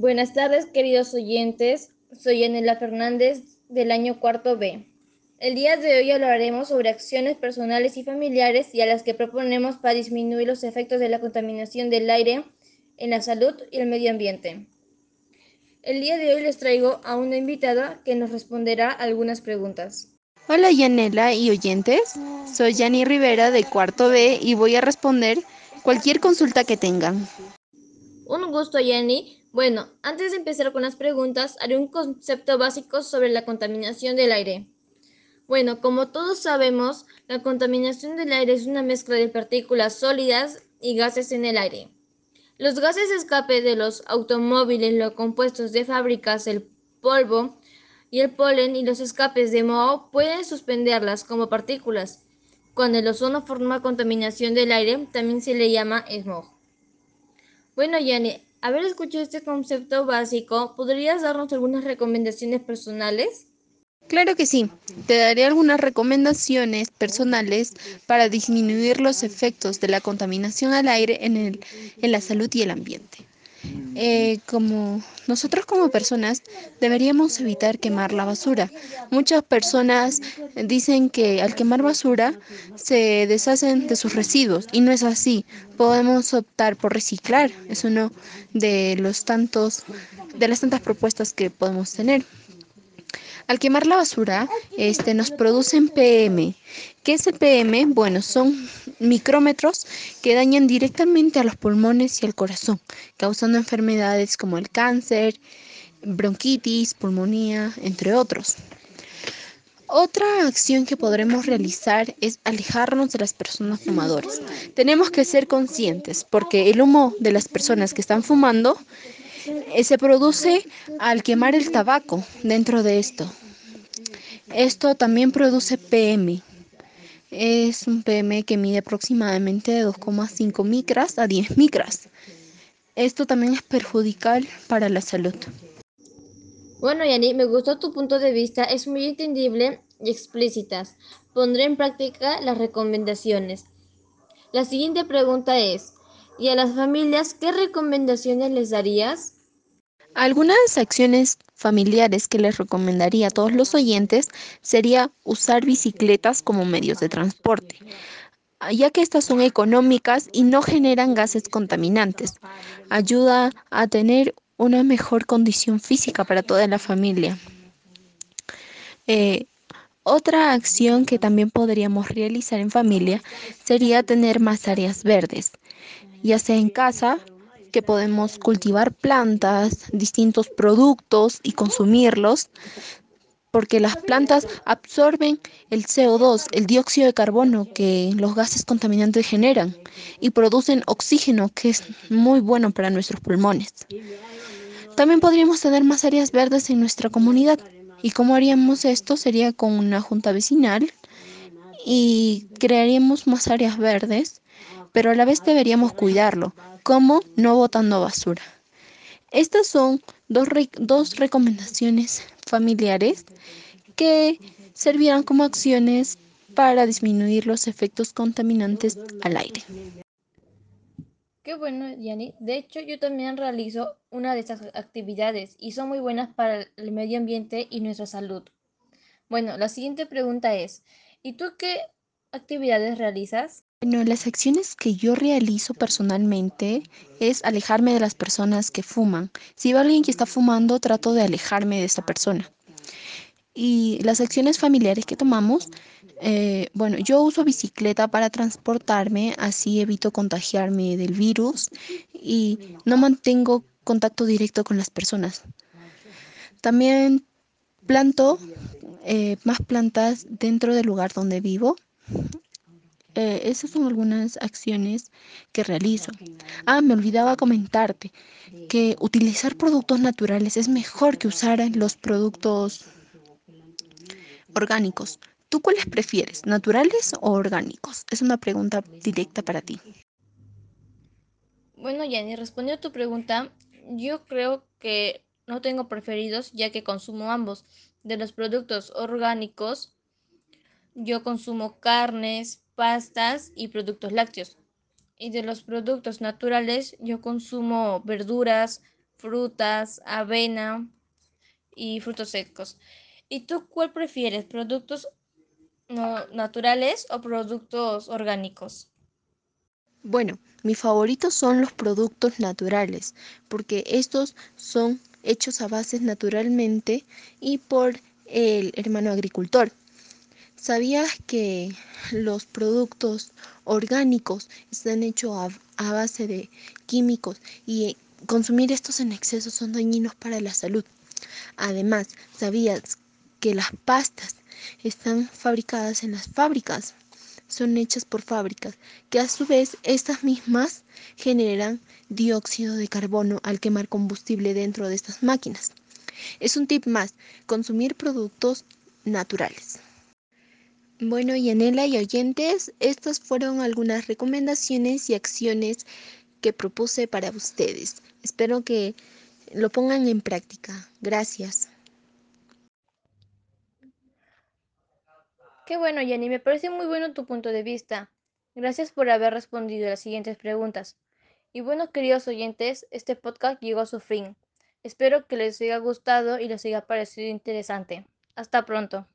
Buenas tardes, queridos oyentes. Soy Anela Fernández del año cuarto B. El día de hoy hablaremos sobre acciones personales y familiares y a las que proponemos para disminuir los efectos de la contaminación del aire en la salud y el medio ambiente. El día de hoy les traigo a una invitada que nos responderá algunas preguntas. Hola Yanela y oyentes, soy Yani Rivera de cuarto B y voy a responder cualquier consulta que tengan. Un gusto, Yani. Bueno, antes de empezar con las preguntas, haré un concepto básico sobre la contaminación del aire. Bueno, como todos sabemos, la contaminación del aire es una mezcla de partículas sólidas y gases en el aire. Los gases escape de los automóviles, los compuestos de fábricas, el polvo y el polen y los escapes de moho pueden suspenderlas como partículas. Cuando el ozono forma contaminación del aire, también se le llama smog. Bueno, Yani, haber escuchado este concepto básico, ¿podrías darnos algunas recomendaciones personales? Claro que sí. Te daré algunas recomendaciones personales para disminuir los efectos de la contaminación al aire en, el, en la salud y el ambiente. Eh, como nosotros como personas deberíamos evitar quemar la basura. Muchas personas dicen que al quemar basura se deshacen de sus residuos y no es así. Podemos optar por reciclar, es uno de los tantos de las tantas propuestas que podemos tener. Al quemar la basura, este, nos producen PM. ¿Qué es el PM? Bueno, son micrómetros que dañan directamente a los pulmones y al corazón, causando enfermedades como el cáncer, bronquitis, pulmonía, entre otros. Otra acción que podremos realizar es alejarnos de las personas fumadoras. Tenemos que ser conscientes porque el humo de las personas que están fumando eh, se produce al quemar el tabaco dentro de esto. Esto también produce PM. Es un PM que mide aproximadamente de 2,5 micras a 10 micras. Esto también es perjudicial para la salud. Bueno, Yani, me gustó tu punto de vista, es muy entendible y explícitas. Pondré en práctica las recomendaciones. La siguiente pregunta es, ¿y a las familias qué recomendaciones les darías? Algunas acciones familiares que les recomendaría a todos los oyentes sería usar bicicletas como medios de transporte, ya que estas son económicas y no generan gases contaminantes. Ayuda a tener una mejor condición física para toda la familia. Eh, otra acción que también podríamos realizar en familia sería tener más áreas verdes, ya sea en casa que podemos cultivar plantas, distintos productos y consumirlos, porque las plantas absorben el CO2, el dióxido de carbono que los gases contaminantes generan y producen oxígeno que es muy bueno para nuestros pulmones. También podríamos tener más áreas verdes en nuestra comunidad. ¿Y cómo haríamos esto? Sería con una junta vecinal y crearíamos más áreas verdes, pero a la vez deberíamos cuidarlo, como no botando basura. Estas son dos, dos recomendaciones familiares que servirán como acciones para disminuir los efectos contaminantes al aire. Qué bueno, Yani. De hecho, yo también realizo una de estas actividades y son muy buenas para el medio ambiente y nuestra salud. Bueno, la siguiente pregunta es, ¿y tú qué actividades realizas? Bueno, las acciones que yo realizo personalmente es alejarme de las personas que fuman. Si veo a alguien que está fumando, trato de alejarme de esa persona. Y las acciones familiares que tomamos, eh, bueno, yo uso bicicleta para transportarme, así evito contagiarme del virus y no mantengo contacto directo con las personas. También planto eh, más plantas dentro del lugar donde vivo eh, esas son algunas acciones que realizo. Ah, me olvidaba comentarte que utilizar productos naturales es mejor que usar los productos orgánicos. ¿Tú cuáles prefieres, naturales o orgánicos? Es una pregunta directa para ti. Bueno, Jenny, respondiendo a tu pregunta, yo creo que no tengo preferidos ya que consumo ambos. De los productos orgánicos, yo consumo carnes, pastas y productos lácteos. Y de los productos naturales yo consumo verduras, frutas, avena y frutos secos. ¿Y tú cuál prefieres? ¿Productos naturales o productos orgánicos? Bueno, mis favoritos son los productos naturales, porque estos son hechos a base naturalmente y por el hermano agricultor. ¿Sabías que los productos orgánicos están hechos a, base de químicos y consumir estos en exceso son dañinos para la salud? Además, ¿sabías que las pastas están fabricadas en las fábricas? Son hechas por fábricas, que a su vez estas mismas generan dióxido de carbono al quemar combustible dentro de estas máquinas. Es un tip más, consumir productos naturales. Bueno, Yanela y oyentes, estas fueron algunas recomendaciones y acciones que propuse para ustedes. Espero que lo pongan en práctica. Gracias. Qué bueno, Yanni, me parece muy bueno tu punto de vista. Gracias por haber respondido las siguientes preguntas. Y bueno, queridos oyentes, este podcast llegó a su fin. Espero que les haya gustado y les haya parecido interesante. Hasta pronto.